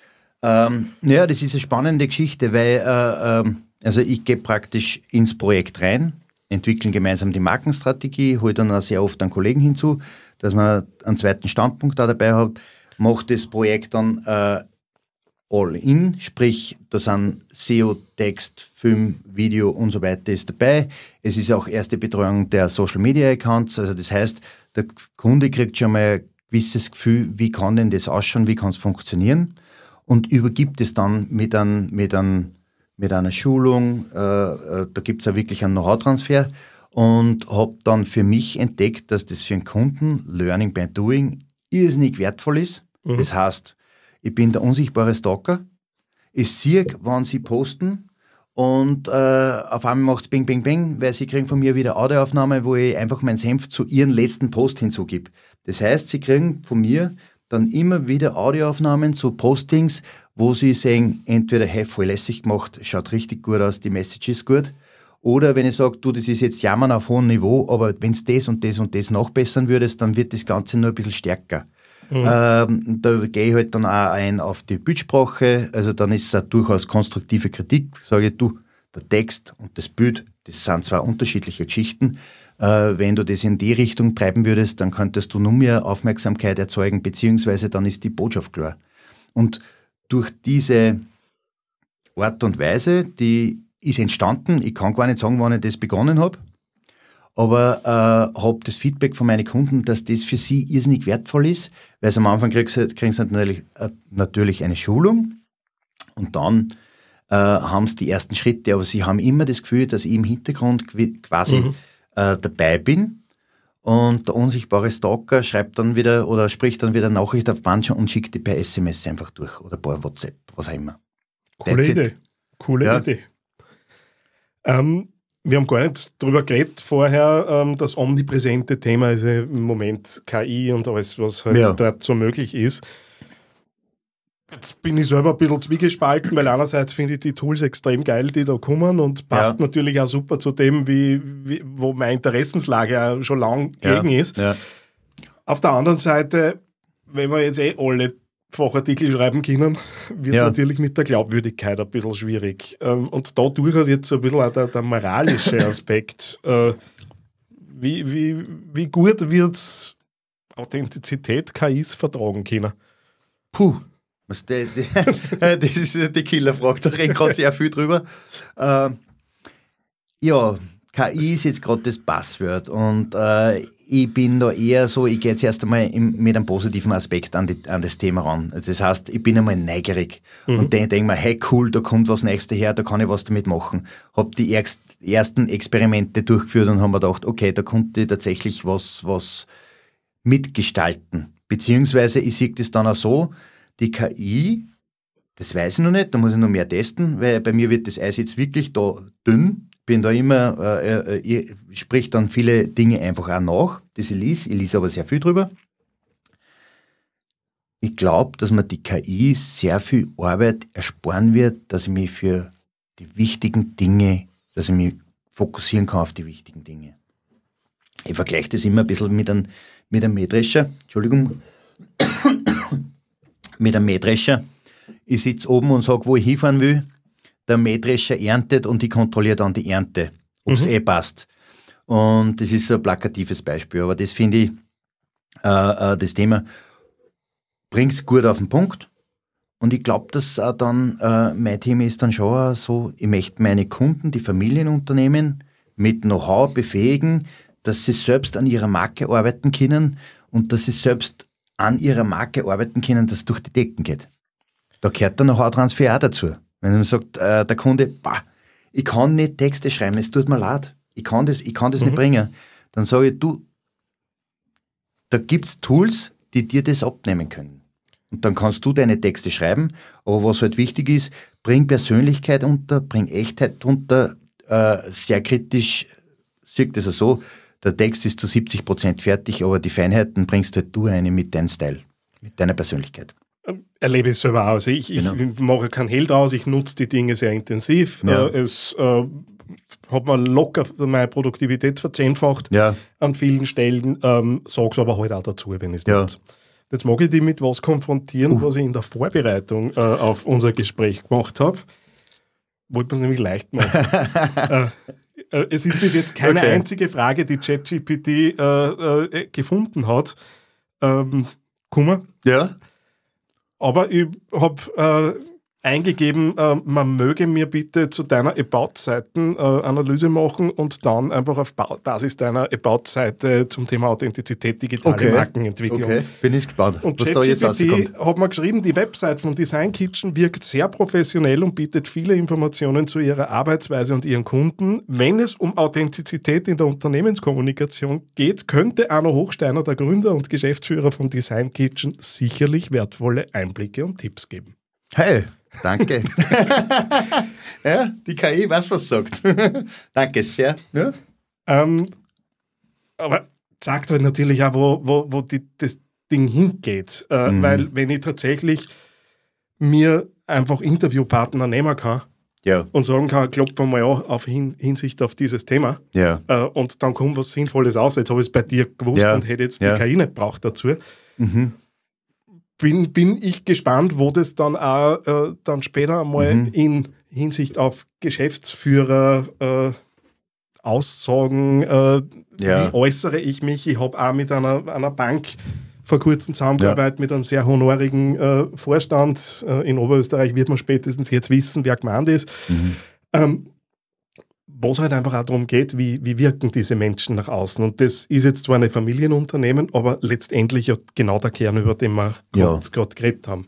Ähm, ja, das ist eine spannende Geschichte, weil äh, äh, also ich gehe praktisch ins Projekt rein, entwickeln gemeinsam die Markenstrategie, hole dann auch sehr oft einen Kollegen hinzu, dass man einen zweiten Standpunkt da dabei hat, macht das Projekt dann äh, All-In, sprich, da sind SEO, Text, Film, Video und so weiter ist dabei. Es ist auch erste Betreuung der Social Media Accounts, also das heißt, der Kunde kriegt schon mal ein gewisses Gefühl, wie kann denn das ausschauen, wie kann es funktionieren und übergibt es dann mit, ein, mit, ein, mit einer Schulung, äh, äh da gibt es ja wirklich einen Know-how-Transfer und habe dann für mich entdeckt, dass das für einen Kunden Learning by Doing irrsinnig wertvoll ist. Mhm. Das heißt, ich bin der unsichtbare Stalker. Ich sehe, wann sie posten und äh, auf einmal macht es Bing, Bing, Bing, weil sie kriegen von mir wieder Audioaufnahme, wo ich einfach meinen Senf zu ihrem letzten Post hinzugib. Das heißt, sie kriegen von mir dann immer wieder Audioaufnahmen zu Postings, wo sie sehen, entweder, hey, voll lässig gemacht, schaut richtig gut aus, die Message ist gut. Oder wenn ich sage, du, das ist jetzt Jammern auf hohem Niveau, aber wenn es das und das und das nachbessern würdest, dann wird das Ganze nur ein bisschen stärker. Mhm. Ähm, da gehe ich halt dann auch ein auf die Bildsprache. Also dann ist es auch durchaus konstruktive Kritik. Sage ich, du, der Text und das Bild, das sind zwei unterschiedliche Geschichten. Äh, wenn du das in die Richtung treiben würdest, dann könntest du nur mehr Aufmerksamkeit erzeugen, beziehungsweise dann ist die Botschaft klar. Und durch diese Art und Weise, die ist entstanden, ich kann gar nicht sagen, wann ich das begonnen habe, aber äh, habe das Feedback von meinen Kunden, dass das für sie irrsinnig wertvoll ist, weil sie am Anfang kriegen sie, natürlich, äh, natürlich eine Schulung und dann äh, haben sie die ersten Schritte, aber sie haben immer das Gefühl, dass ich im Hintergrund quasi mhm. Äh, dabei bin und der unsichtbare Stalker schreibt dann wieder oder spricht dann wieder Nachricht auf Band und schickt die per SMS einfach durch oder per WhatsApp, was auch immer. Coole That's Idee. It. Coole ja. Idee. Ähm, wir haben gar nicht darüber geredet vorher, ähm, das omnipräsente Thema ist ja im Moment KI und alles, was halt ja. dort so möglich ist. Jetzt bin ich selber ein bisschen zwiegespalten, weil einerseits finde ich die Tools extrem geil, die da kommen und passt ja. natürlich auch super zu dem, wie, wie wo meine Interessenslage auch schon lang gegen ja. ist. Auf der anderen Seite, wenn wir jetzt eh alle Fachartikel schreiben können, wird es ja. natürlich mit der Glaubwürdigkeit ein bisschen schwierig. Ähm, und da durchaus jetzt so ein bisschen auch der, der moralische Aspekt. Äh, wie, wie, wie gut wird Authentizität KIs vertragen können? Puh. Das ist die Killerfrage, da reden gerade sehr viel drüber. Äh, ja, KI ist jetzt gerade das Passwort und äh, ich bin da eher so, ich gehe jetzt erst einmal im, mit einem positiven Aspekt an, die, an, das Thema ran. Also das heißt, ich bin einmal neugierig mhm. und denke mir, hey cool, da kommt was Nächste her, da kann ich was damit machen. Hab die erst, ersten Experimente durchgeführt und haben mir gedacht, okay, da konnte ich tatsächlich was, was mitgestalten. Beziehungsweise ich sehe das dann auch so, die KI, das weiß ich noch nicht, da muss ich noch mehr testen, weil bei mir wird das Eis jetzt wirklich da dünn bin da immer, äh, äh, ich sprich dann viele Dinge einfach auch nach, das ich lese. Ich lese aber sehr viel drüber. Ich glaube, dass man die KI sehr viel Arbeit ersparen wird, dass ich mich für die wichtigen Dinge, dass ich mich fokussieren kann auf die wichtigen Dinge. Ich vergleiche das immer ein bisschen mit einem, mit einem Mähdrescher. Entschuldigung. Mit einem Mähdrescher. Ich sitze oben und sage, wo ich hinfahren will der Mähdrescher erntet und ich kontrolliere dann die Ernte, ob es mhm. eh passt. Und das ist so ein plakatives Beispiel, aber das finde ich, äh, äh, das Thema bringt es gut auf den Punkt. Und ich glaube, dass äh, dann äh, mein Thema ist dann schon so, ich möchte meine Kunden, die Familienunternehmen mit Know-how befähigen, dass sie selbst an ihrer Marke arbeiten können und dass sie selbst an ihrer Marke arbeiten können, dass es durch die Decken geht. Da gehört der Know-how-Transfer auch dazu. Wenn man sagt, äh, der Kunde, bah, ich kann nicht Texte schreiben, es tut mir leid, ich kann das, ich kann das mhm. nicht bringen, dann sage ich, du, da gibt es Tools, die dir das abnehmen können. Und dann kannst du deine Texte schreiben, aber was halt wichtig ist, bring Persönlichkeit unter, bring Echtheit unter, äh, sehr kritisch, sieht das so, der Text ist zu 70 Prozent fertig, aber die Feinheiten bringst halt du eine mit deinem Style, mit deiner Persönlichkeit. Erlebe ich selber aus. Ich, genau. ich mache keinen Hehl draus, ich nutze die Dinge sehr intensiv. Ja. Es äh, hat mir locker meine Produktivität verzehnfacht ja. an vielen Stellen, ähm, sage es aber halt auch dazu, wenn es ja. nicht. Jetzt mag ich dich mit was konfrontieren, uh. was ich in der Vorbereitung äh, auf unser Gespräch gemacht habe. Wollte man es nämlich leicht machen. äh, es ist bis jetzt keine okay. einzige Frage, die ChatGPT äh, äh, gefunden hat. Ähm, Kummer. Ja. Aber ich habe äh, eingegeben, äh, man möge mir bitte zu deiner About-Seiten äh, Analyse machen und dann einfach auf Basis deiner About-Seite zum Thema Authentizität, digitale okay. Markenentwicklung. Okay, bin ich gespannt, und was da jetzt rauskommt. hat mir geschrieben, die Website von Design Kitchen wirkt sehr professionell und bietet viele Informationen zu ihrer Arbeitsweise und ihren Kunden. Wenn es um Authentizität in der Unternehmenskommunikation geht, könnte Arno Hochsteiner, der Gründer und Geschäftsführer von Design Kitchen, sicherlich wertvolle Einblicke und Tipps geben. Hey, Danke. ja, die KI weiß, was sagt. Danke sehr. Ja. Ähm, aber sagt halt natürlich auch, wo, wo, wo die, das Ding hingeht. Äh, mhm. Weil wenn ich tatsächlich mir einfach Interviewpartner nehmen kann ja. und sagen kann, klopfen wir mal an auf hin, Hinsicht auf dieses Thema ja. äh, und dann kommt was Sinnvolles aus. Jetzt habe ich es bei dir gewusst ja. und hätte jetzt die KI nicht braucht dazu. Mhm bin, bin ich gespannt, wo das dann auch äh, dann später einmal mhm. in Hinsicht auf Geschäftsführer äh, Aussagen, äh, ja. wie äußere ich mich. Ich habe auch mit einer, einer Bank vor kurzem zusammengearbeitet ja. mit einem sehr honorigen äh, Vorstand. Äh, in Oberösterreich wird man spätestens jetzt wissen, wer gemeint ist. Mhm. Ähm, wo es halt einfach auch darum geht, wie, wie wirken diese Menschen nach außen. Und das ist jetzt zwar ein Familienunternehmen, aber letztendlich ja genau der Kern, über den wir gerade ja. geredet haben.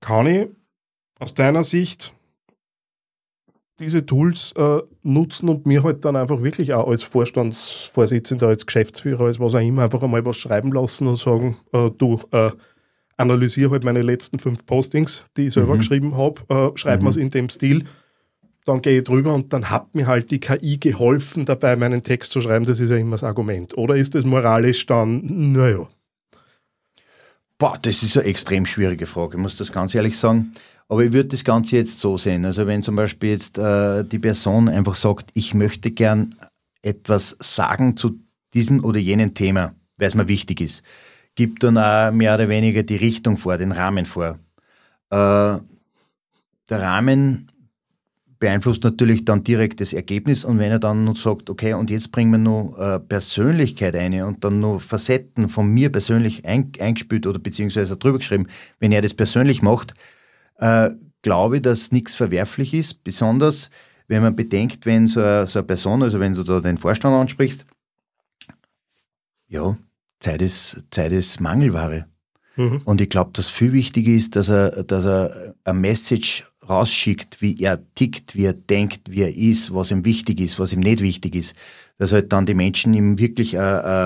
Kann ich aus deiner Sicht diese Tools äh, nutzen und mir halt dann einfach wirklich auch als Vorstandsvorsitzender, als Geschäftsführer, als was auch immer, einfach einmal was schreiben lassen und sagen, äh, du, äh, analysiere halt meine letzten fünf Postings, die ich selber mhm. geschrieben habe, äh, schreib mhm. es in dem Stil dann gehe ich drüber und dann hat mir halt die KI geholfen, dabei meinen Text zu schreiben. Das ist ja immer das Argument. Oder ist das moralisch dann, naja? Boah, das ist eine extrem schwierige Frage, ich muss das ganz ehrlich sagen. Aber ich würde das Ganze jetzt so sehen. Also wenn zum Beispiel jetzt äh, die Person einfach sagt, ich möchte gern etwas sagen zu diesem oder jenem Thema, weil es mir wichtig ist, gibt dann auch mehr oder weniger die Richtung vor, den Rahmen vor. Äh, der Rahmen beeinflusst natürlich dann direkt das Ergebnis. Und wenn er dann noch sagt, okay, und jetzt bringen wir noch äh, Persönlichkeit ein und dann noch Facetten von mir persönlich ein, eingespielt oder beziehungsweise drüber geschrieben, wenn er das persönlich macht, äh, glaube ich, dass nichts verwerflich ist. Besonders, wenn man bedenkt, wenn so eine, so eine Person, also wenn du da den Vorstand ansprichst, ja, Zeit ist, Zeit ist Mangelware. Mhm. Und ich glaube, dass viel wichtiger ist, dass er, dass er eine Message rausschickt, wie er tickt, wie er denkt, wie er ist, was ihm wichtig ist, was ihm nicht wichtig ist, dass halt dann die Menschen ihm wirklich äh,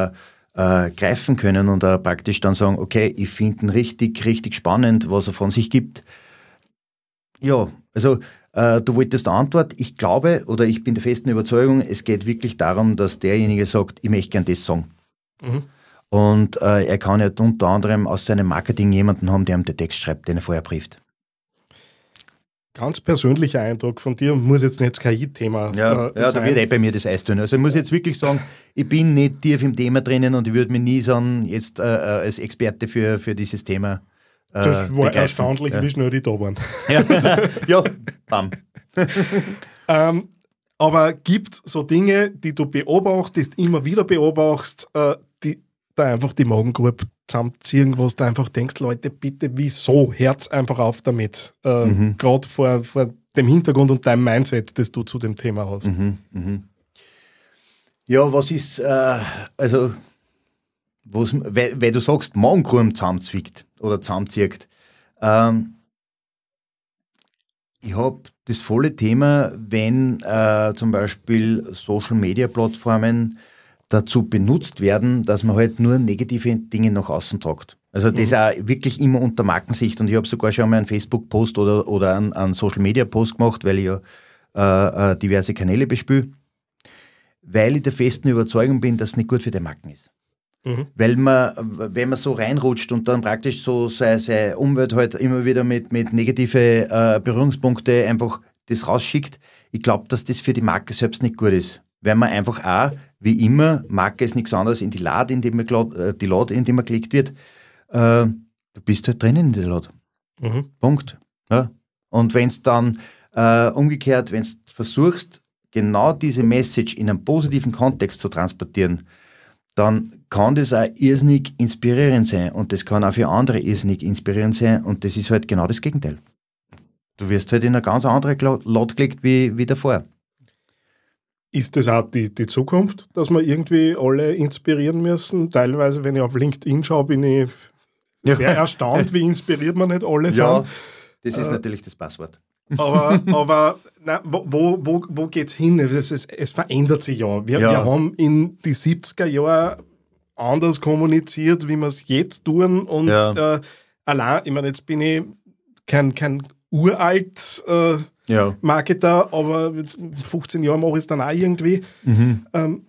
äh, äh, greifen können und äh, praktisch dann sagen, okay, ich finde ihn richtig, richtig spannend, was er von sich gibt. Ja, also äh, du wolltest eine Antwort. Ich glaube oder ich bin der festen Überzeugung, es geht wirklich darum, dass derjenige sagt, ich möchte gern das sagen. Mhm. Und äh, er kann ja unter anderem aus seinem Marketing jemanden haben, der ihm den Text schreibt, den er vorher brieft ganz persönlicher Eindruck von dir und muss jetzt nicht das KI-Thema ja, äh, ja, da wird eh bei mir das Eis tun. Also ich muss jetzt wirklich sagen, ich bin nicht tief im Thema drinnen und ich würde mich nie sagen, jetzt äh, äh als Experte für, für dieses Thema äh, Das war begreifen. erstaunlich, ja. wie schnell die da waren. Ja, ja bam. ähm, aber gibt so Dinge, die du beobachtest, immer wieder beobachtest, äh, die da einfach die Magengrube zusammenziehen, wo du einfach denkst, Leute, bitte, wieso? Herz einfach auf damit. Äh, mhm. Gerade vor, vor dem Hintergrund und deinem Mindset, das du zu dem Thema hast. Mhm, mhm. Ja, was ist, äh, also, weil, weil, du sagst, Magenkurm zusammenzwickt oder zusammenzieht. Ähm, ich habe das volle Thema, wenn äh, zum Beispiel Social Media Plattformen dazu benutzt werden, dass man halt nur negative Dinge nach außen tragt. Also das mhm. auch wirklich immer unter Markensicht. Und ich habe sogar schon mal einen Facebook-Post oder, oder einen, einen Social-Media-Post gemacht, weil ich ja äh, äh, diverse Kanäle bespüle, weil ich der festen Überzeugung bin, dass es nicht gut für die Marken ist. Mhm. Weil man, wenn man so reinrutscht und dann praktisch so seine, seine Umwelt halt immer wieder mit, mit negative äh, Berührungspunkte einfach das rausschickt, ich glaube, dass das für die Marke selbst nicht gut ist. Weil man einfach auch, wie immer, Marke ist nichts anderes in die Lade, in die, man, äh, die Lade, in die man gelegt wird, äh, du bist halt drinnen in der Lade. Mhm. Punkt. Ja. Und wenn es dann äh, umgekehrt, wenn du versuchst, genau diese Message in einem positiven Kontext zu transportieren, dann kann das auch irrsinnig inspirierend sein und das kann auch für andere irrsinnig inspirierend sein und das ist halt genau das Gegenteil. Du wirst halt in eine ganz andere Lot gelegt wie, wie davor. Ist das auch die, die Zukunft, dass wir irgendwie alle inspirieren müssen? Teilweise, wenn ich auf LinkedIn schaue, bin ich ja. sehr erstaunt, wie inspiriert man nicht alle ja, sind. Das ist äh, natürlich das Passwort. Aber, aber na, wo, wo, wo geht es hin? Es, es, es, verändert sich ja. Wir, ja. wir haben in die 70er Jahre anders kommuniziert, wie wir es jetzt tun. Und ja. äh, allein, ich meine, jetzt bin ich kein, kein uralt äh, ja. Marketer, aber 15 Jahre mache ich es dann auch irgendwie. Mhm. Ähm,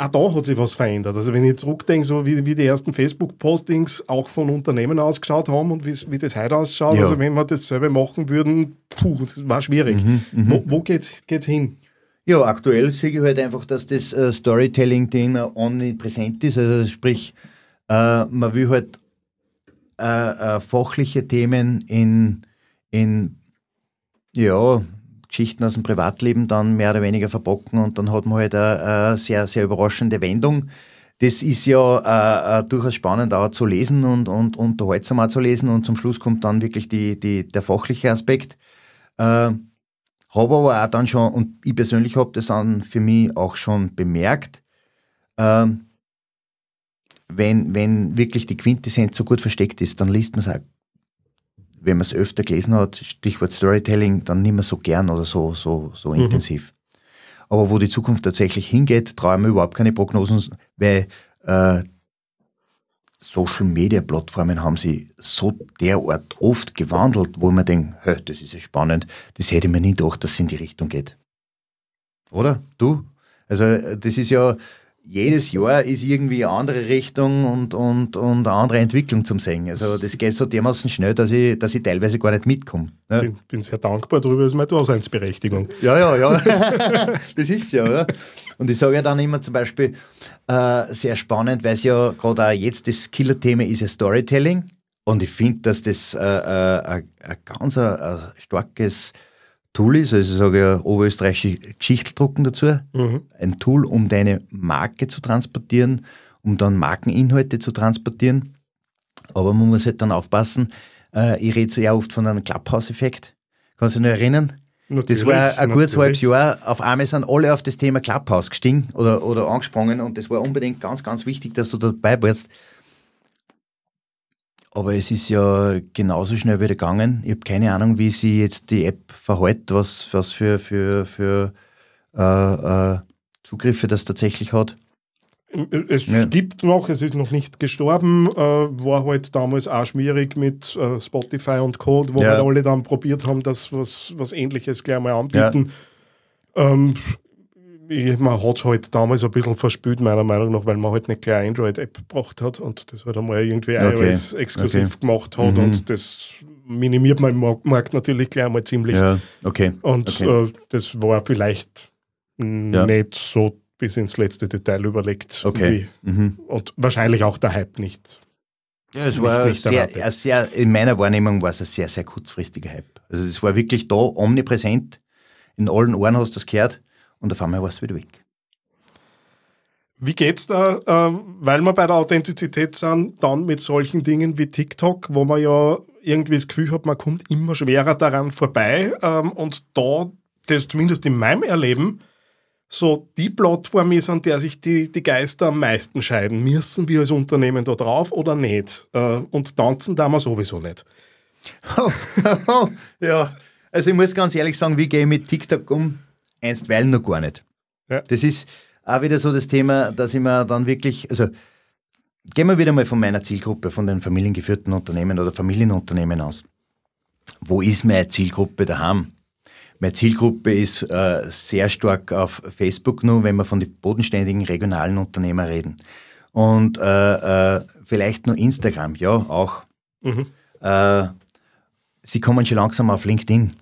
auch da hat sich was verändert. Also wenn ich zurückdenke, so wie, wie die ersten Facebook-Postings auch von Unternehmen ausgeschaut haben und wie, das heute ausschaut, ja. also wenn wir dasselbe machen würden, puh, das war schwierig. Mhm, mhm. wo wo geht es hin? Ja, aktuell sehe ich halt einfach, dass das äh, Storytelling-Thema omnipräsent ist. Also sprich, äh, man will halt äh, äh fachliche Themen in, in ja, Geschichten aus dem Privatleben dann mehr oder weniger verbocken und dann hat man halt eine, sehr, sehr überraschende Wendung. Das ist ja äh, äh, durchaus spannend auch zu lesen und, und unterhaltsam auch zu lesen und zum Schluss kommt dann wirklich die, die, der fachliche Aspekt. Äh, habe aber auch dann schon, und ich persönlich habe das dann für mich auch schon bemerkt, äh, wenn, wenn wirklich die Quintessenz so gut versteckt ist, dann liest man es auch wenn man es öfter gelesen hat, Stichwort Storytelling, dann nicht mehr so gern oder so, so, so mhm. intensiv. Aber wo die Zukunft tatsächlich hingeht, traue ich mir überhaupt keine Prognosen, weil äh, Social Media Plattformen haben sie so derart oft gewandelt, wo man denkt, das ist ja spannend, das hätte ich mir nie gedacht, dass es in die Richtung geht. Oder? Du? Also, das ist ja, jedes Jahr ist irgendwie eine andere Richtung und, und, und eine andere Entwicklung zum Sehen. Also das geht so dermaßen schnell, dass ich, dass ich teilweise gar nicht mitkomme. Ja. Bin, bin sehr dankbar darüber, das ist meine Daseinsberechtigung. Ja, ja, ja. das ist ja, ja. Und ich sage ja dann immer zum Beispiel, äh, sehr spannend, weil es ja gerade auch jetzt das Killer-Thema ist ja Storytelling. Und ich finde, dass das äh, äh, ein ganz ein, starkes Tool ist, also ich sage ja oberösterreichische Geschichteldrucken dazu, mhm. ein Tool, um deine Marke zu transportieren, um dann Markeninhalte zu transportieren. Aber man muss halt dann aufpassen, äh, ich rede so ja oft von einem Clubhouse-Effekt. Kannst du dich noch erinnern? Natürlich, das war ein gutes halbes Jahr. Auf einmal sind alle auf das Thema Clubhouse gestiegen oder, oder angesprungen und das war unbedingt ganz, ganz wichtig, dass du dabei warst. Aber es ist ja genauso schnell wieder gegangen. Ich habe keine Ahnung, wie sich jetzt die App verhält, was, was für, für, für äh, äh, Zugriffe das tatsächlich hat. Es ja. gibt noch, es ist noch nicht gestorben, äh, war halt damals auch schwierig mit äh, Spotify und Code, wo ja. halt alle dann probiert haben, das was, was Ähnliches gleich mal anbieten. Ja. Ähm, man hat es halt damals ein bisschen verspült, meiner Meinung nach, weil man halt nicht gleich Android-App gebracht hat und das halt einmal irgendwie okay. iOS exklusiv okay. gemacht hat mhm. und das minimiert man im Markt natürlich gleich einmal ziemlich. Ja, okay. Und okay. Äh, das war vielleicht ja. nicht so bis ins letzte Detail überlegt. Okay. Mhm. Und wahrscheinlich auch der Hype nicht. Ja, es war nicht sehr, sehr, in meiner Wahrnehmung war es ein sehr, sehr kurzfristiger Hype. Also es war wirklich da omnipräsent. In allen Ohren hast du es gehört und auf einmal war es wieder weg. Wie geht's da, äh, weil wir bei der Authentizität sind, dann mit solchen Dingen wie TikTok, wo man ja irgendwie das Gefühl hat, man kommt immer schwerer daran vorbei ähm, und da, das zumindest in meinem Erleben, so die Plattform ist, an der sich die, die Geister am meisten scheiden. Müssen wir als Unternehmen da drauf oder nicht? Äh, und tanzen da wir sowieso nicht. ja, also ich muss ganz ehrlich sagen, wie gehe ich mit TikTok um? Einstweilen noch gar nicht. Ja. Das ist auch wieder so das Thema, dass ich mir dann wirklich, also gehen wir wieder mal von meiner Zielgruppe, von den familiengeführten Unternehmen oder Familienunternehmen aus. Wo ist meine Zielgruppe daheim? Meine Zielgruppe ist äh, sehr stark auf Facebook nur, wenn wir von den bodenständigen regionalen Unternehmern reden. Und äh, äh, vielleicht nur Instagram, ja, auch. Mhm. Äh, sie kommen schon langsam auf LinkedIn.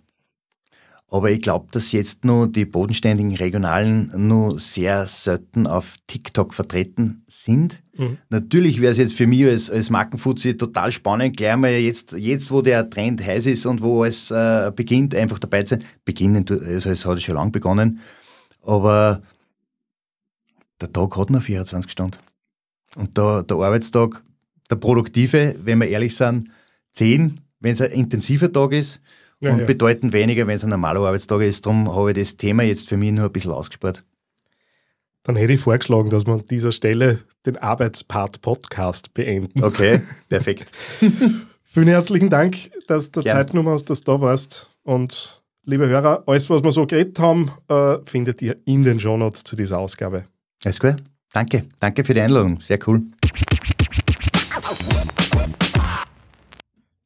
Aber ich glaube, dass jetzt nur die bodenständigen Regionalen nur sehr selten auf TikTok vertreten sind. Mhm. Natürlich wäre es jetzt für mich als, als Markenfuzzi total spannend, gleich mal jetzt, jetzt, wo der Trend heiß ist und wo es äh, beginnt, einfach dabei zu sein. Beginnen, also es hat schon lange begonnen. Aber der Tag hat nur 24 Stunden. Und da, der Arbeitstag, der produktive, wenn wir ehrlich sind, 10, wenn es ein intensiver Tag ist ja, und ja. bedeutend weniger, wenn es ein normaler Arbeitstag ist. Darum habe ich das Thema jetzt für mich nur ein bisschen ausgespart. Dann hätte ich vorgeschlagen, dass wir an dieser Stelle den Arbeitspart-Podcast beenden. Okay, perfekt. Vielen herzlichen Dank, dass du Zeit genommen hast, dass du da warst. Und liebe Hörer, alles, was wir so geredet haben, äh, findet ihr in den Shownotes zu dieser Ausgabe. Alles gut. Danke. Danke für die Einladung. Sehr cool.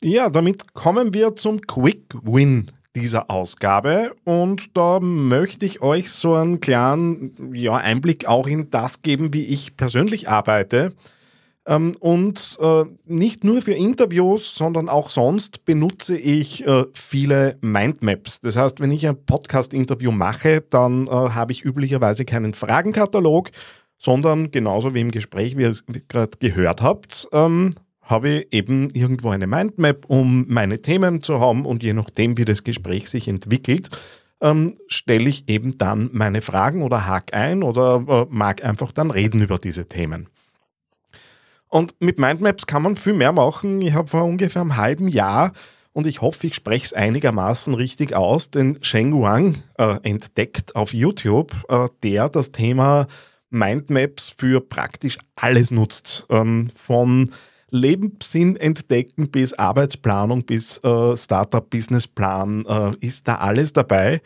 Ja, damit kommen wir zum Quick Win dieser Ausgabe und da möchte ich euch so einen kleinen ja, Einblick auch in das geben, wie ich persönlich arbeite. Ähm, und äh, nicht nur für Interviews, sondern auch sonst benutze ich äh, viele Mindmaps. Das heißt, wenn ich ein Podcast-Interview mache, dann äh, habe ich üblicherweise keinen Fragenkatalog, sondern genauso wie im Gespräch, wie ihr es gerade gehört habt, ähm, habe ich eben irgendwo eine Mindmap, um meine Themen zu haben und je nachdem, wie das Gespräch sich entwickelt, ähm, stelle ich eben dann meine Fragen oder hake ein oder äh, mag einfach dann reden über diese Themen. Und mit Mindmaps kann man viel mehr machen. Ich habe vor ungefähr einem halben Jahr und ich hoffe, ich spreche es einigermaßen richtig aus, den Sheng Wang äh, entdeckt auf YouTube, äh, der das Thema Mindmaps für praktisch alles nutzt. Ähm, von Lebenssinn entdecken bis Arbeitsplanung bis äh, Startup-Businessplan äh, ist da alles dabei.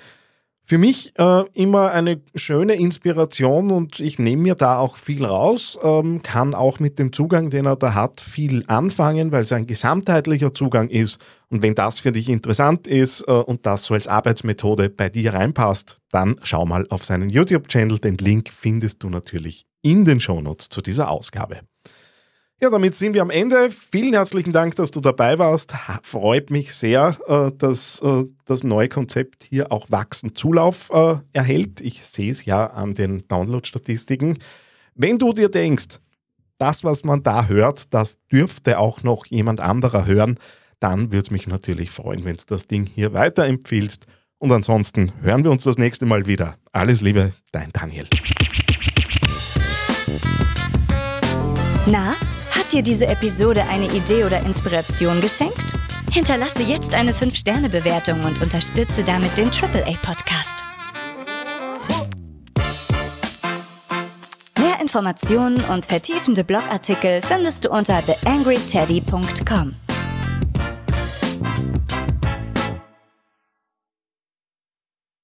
Für mich äh, immer eine schöne Inspiration und ich nehme mir da auch viel raus, ähm, kann auch mit dem Zugang, den er da hat, viel anfangen, weil es ein gesamtheitlicher Zugang ist. Und wenn das für dich interessant ist äh, und das so als Arbeitsmethode bei dir reinpasst, dann schau mal auf seinen YouTube-Channel. Den Link findest du natürlich in den Shownotes zu dieser Ausgabe. Ja, damit sind wir am Ende. Vielen herzlichen Dank, dass du dabei warst. Freut mich sehr, äh, dass äh, das neue Konzept hier auch wachsend Zulauf äh, erhält. Ich sehe es ja an den Download-Statistiken. Wenn du dir denkst, das, was man da hört, das dürfte auch noch jemand anderer hören, dann würde es mich natürlich freuen, wenn du das Ding hier weiterempfiehlst. Und ansonsten hören wir uns das nächste Mal wieder. Alles Liebe, dein Daniel. Na? Dir diese Episode eine Idee oder Inspiration geschenkt? Hinterlasse jetzt eine 5-Sterne-Bewertung und unterstütze damit den AAA-Podcast. Mehr Informationen und vertiefende Blogartikel findest du unter theangryteddy.com.